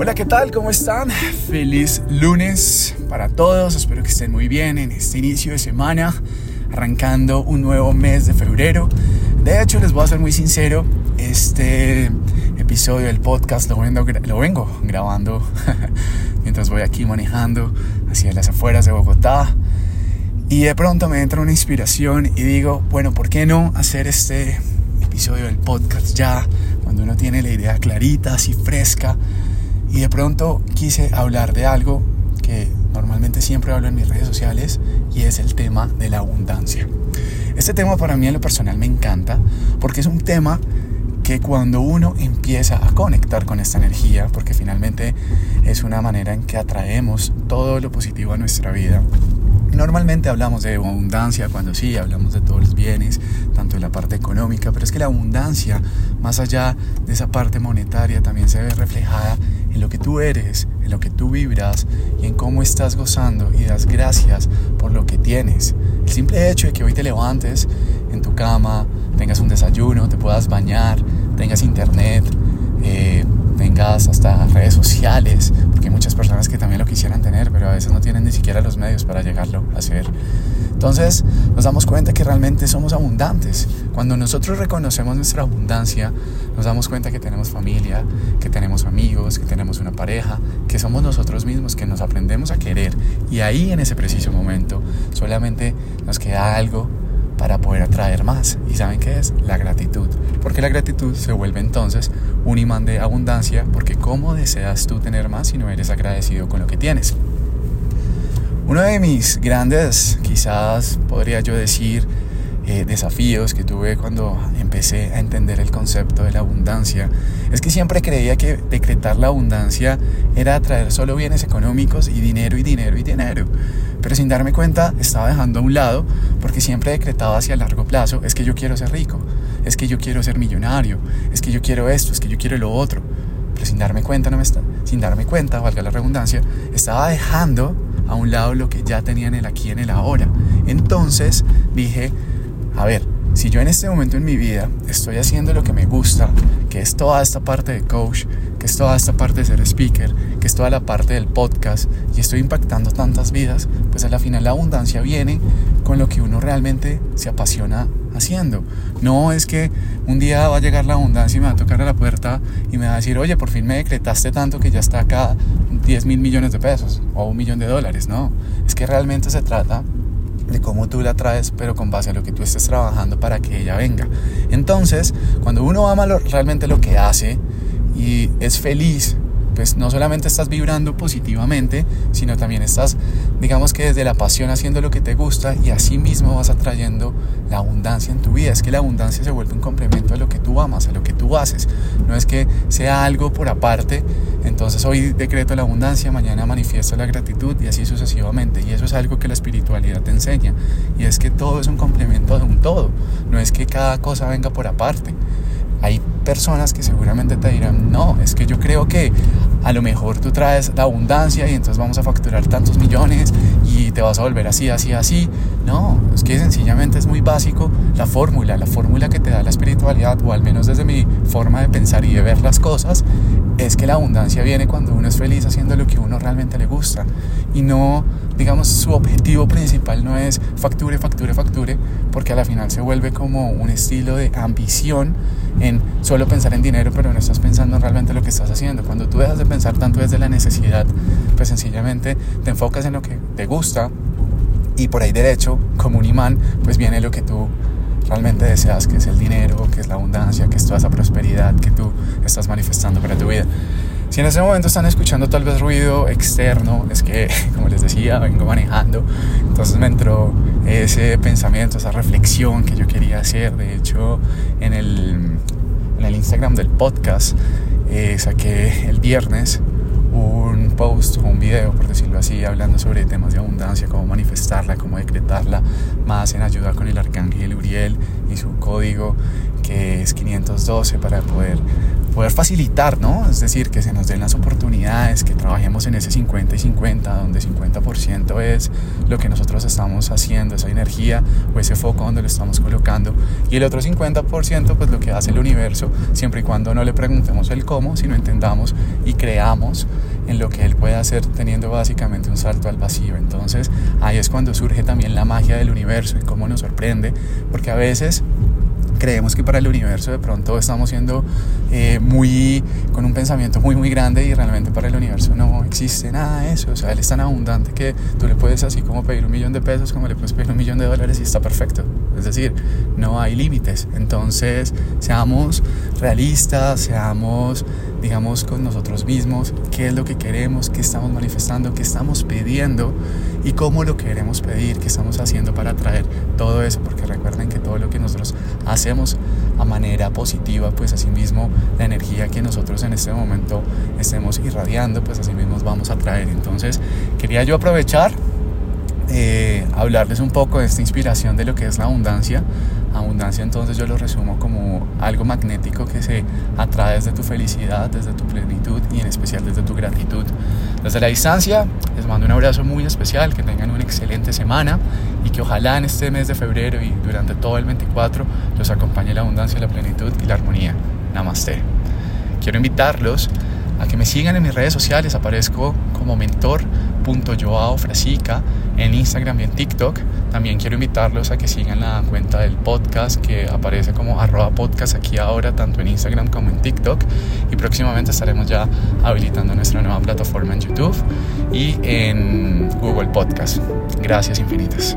Hola, ¿qué tal? ¿Cómo están? Feliz lunes para todos. Espero que estén muy bien en este inicio de semana, arrancando un nuevo mes de febrero. De hecho, les voy a ser muy sincero, este episodio del podcast lo vengo, grabando mientras voy aquí manejando hacia las afueras de Bogotá. Y de pronto me entra una inspiración y digo, bueno, ¿por qué no hacer este episodio del podcast ya? Cuando uno tiene la idea clarita, así fresca y de pronto quise hablar de algo que normalmente siempre hablo en mis redes sociales y es el tema de la abundancia. Este tema para mí en lo personal me encanta porque es un tema que cuando uno empieza a conectar con esta energía, porque finalmente es una manera en que atraemos todo lo positivo a nuestra vida, Normalmente hablamos de abundancia cuando sí, hablamos de todos los bienes, tanto de la parte económica, pero es que la abundancia, más allá de esa parte monetaria, también se ve reflejada en lo que tú eres, en lo que tú vibras y en cómo estás gozando y das gracias por lo que tienes. El simple hecho de que hoy te levantes en tu cama, tengas un desayuno, te puedas bañar, tengas internet, eh, tengas hasta redes sociales, porque hay muchas personas que también lo quisieran tener, pero a veces no tienen ni siquiera los medios para llegarlo a hacer. Entonces nos damos cuenta que realmente somos abundantes. Cuando nosotros reconocemos nuestra abundancia, nos damos cuenta que tenemos familia, que tenemos amigos, que tenemos una pareja, que somos nosotros mismos, que nos aprendemos a querer. Y ahí en ese preciso momento solamente nos queda algo para poder atraer más. ¿Y saben qué es? La gratitud. Porque la gratitud se vuelve entonces un imán de abundancia, porque ¿cómo deseas tú tener más si no eres agradecido con lo que tienes? Uno de mis grandes, quizás podría yo decir, eh, desafíos que tuve cuando empecé a entender el concepto de la abundancia es que siempre creía que decretar la abundancia era atraer solo bienes económicos y dinero y dinero y dinero. Pero sin darme cuenta estaba dejando a un lado porque siempre decretaba hacia largo plazo, es que yo quiero ser rico, es que yo quiero ser millonario, es que yo quiero esto, es que yo quiero lo otro. Pero sin darme cuenta, no me está, sin darme cuenta, valga la redundancia, estaba dejando a un lado lo que ya tenía en el aquí en el ahora. Entonces dije, a ver, si yo en este momento en mi vida estoy haciendo lo que me gusta, que es toda esta parte de coach, que es toda esta parte de ser speaker, que es toda la parte del podcast y estoy impactando tantas vidas, pues a la final la abundancia viene con lo que uno realmente se apasiona haciendo. No es que un día va a llegar la abundancia y me va a tocar a la puerta y me va a decir, oye, por fin me decretaste tanto que ya está acá 10 mil millones de pesos o un millón de dólares. No, es que realmente se trata de cómo tú la traes, pero con base a lo que tú estés trabajando para que ella venga. Entonces, cuando uno ama realmente lo que hace y es feliz pues no solamente estás vibrando positivamente, sino también estás, digamos que desde la pasión haciendo lo que te gusta y así mismo vas atrayendo la abundancia en tu vida. Es que la abundancia se vuelve un complemento a lo que tú amas, a lo que tú haces. No es que sea algo por aparte, entonces hoy decreto la abundancia, mañana manifiesto la gratitud y así sucesivamente. Y eso es algo que la espiritualidad te enseña. Y es que todo es un complemento de un todo. No es que cada cosa venga por aparte. Hay personas que seguramente te dirán, no, es que yo creo que a lo mejor tú traes la abundancia y entonces vamos a facturar tantos millones y te vas a volver así, así, así. No, es que sencillamente es muy básico la fórmula, la fórmula que te da la espiritualidad, o al menos desde mi forma de pensar y de ver las cosas, es que la abundancia viene cuando uno es feliz haciendo lo que uno realmente le gusta y no digamos, su objetivo principal no es facture, facture, facture, porque a la final se vuelve como un estilo de ambición en solo pensar en dinero, pero no estás pensando realmente lo que estás haciendo. Cuando tú dejas de pensar tanto desde la necesidad, pues sencillamente te enfocas en lo que te gusta y por ahí derecho, como un imán, pues viene lo que tú realmente deseas, que es el dinero, que es la abundancia, que es toda esa prosperidad que tú estás manifestando para tu vida. Si en ese momento están escuchando tal vez ruido externo, es que, como les decía, vengo manejando, entonces me entró ese pensamiento, esa reflexión que yo quería hacer. De hecho, en el, en el Instagram del podcast eh, saqué el viernes post o un video, por decirlo así, hablando sobre temas de abundancia, cómo manifestarla, cómo decretarla, más en ayuda con el arcángel Uriel y su código que es 512 para poder poder facilitar, ¿no? Es decir, que se nos den las oportunidades, que trabajemos en ese 50 y 50, donde 50% es lo que nosotros estamos haciendo, esa energía o ese foco donde lo estamos colocando, y el otro 50% pues lo que hace el universo, siempre y cuando no le preguntemos el cómo, sino entendamos y creamos en lo que él puede hacer teniendo básicamente un salto al vacío. Entonces ahí es cuando surge también la magia del universo y cómo nos sorprende, porque a veces creemos que para el universo de pronto estamos siendo eh, muy con un pensamiento muy muy grande y realmente para el universo no existe nada de eso. O sea él es tan abundante que tú le puedes así como pedir un millón de pesos como le puedes pedir un millón de dólares y está perfecto. Es decir no hay límites. Entonces seamos realistas seamos digamos con nosotros mismos qué es lo que queremos qué estamos manifestando qué estamos pidiendo y cómo lo queremos pedir qué estamos haciendo para atraer todo eso porque recuerden que todo lo que nosotros hacemos a manera positiva, pues asimismo la energía que nosotros en este momento estemos irradiando, pues asimismo vamos a traer. Entonces quería yo aprovechar, eh, hablarles un poco de esta inspiración de lo que es la abundancia. Abundancia entonces yo lo resumo como algo magnético que se atrae desde tu felicidad, desde tu plenitud y en especial desde tu gratitud. Desde la distancia les mando un abrazo muy especial, que tengan una excelente semana y que ojalá en este mes de febrero y durante todo el 24 los acompañe la abundancia, la plenitud y la armonía. Namaste. Quiero invitarlos a que me sigan en mis redes sociales, aparezco como mentor.joaofrasica en Instagram y en TikTok. También quiero invitarlos a que sigan la cuenta del podcast que aparece como arroba podcast aquí ahora, tanto en Instagram como en TikTok. Y próximamente estaremos ya habilitando nuestra nueva plataforma en YouTube y en Google Podcast. Gracias infinitas.